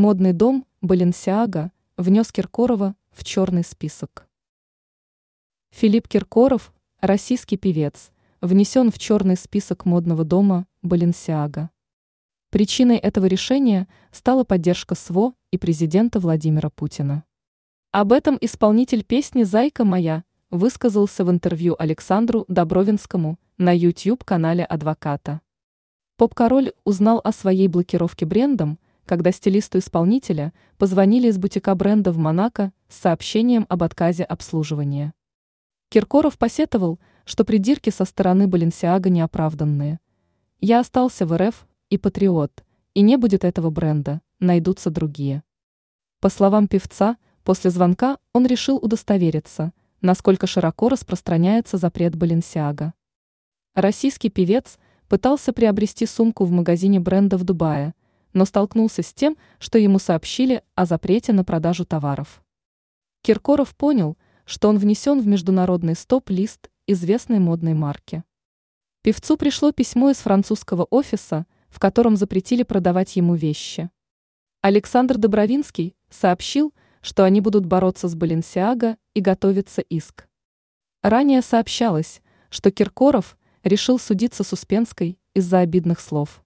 Модный дом Баленсиага внес Киркорова в черный список. Филипп Киркоров, российский певец, внесен в черный список модного дома Баленсиага. Причиной этого решения стала поддержка СВО и президента Владимира Путина. Об этом исполнитель песни «Зайка моя» высказался в интервью Александру Добровинскому на YouTube-канале адвоката. Поп-король узнал о своей блокировке брендом, когда стилисту исполнителя позвонили из бутика бренда в Монако с сообщением об отказе обслуживания. Киркоров посетовал, что придирки со стороны Баленсиага неоправданные. «Я остался в РФ и патриот, и не будет этого бренда, найдутся другие». По словам певца, после звонка он решил удостовериться, насколько широко распространяется запрет Баленсиага. Российский певец пытался приобрести сумку в магазине бренда в Дубае, но столкнулся с тем, что ему сообщили о запрете на продажу товаров. Киркоров понял, что он внесен в международный стоп-лист известной модной марки. Певцу пришло письмо из французского офиса, в котором запретили продавать ему вещи. Александр Добровинский сообщил, что они будут бороться с Баленсиаго и готовится иск. Ранее сообщалось, что Киркоров решил судиться с Успенской из-за обидных слов.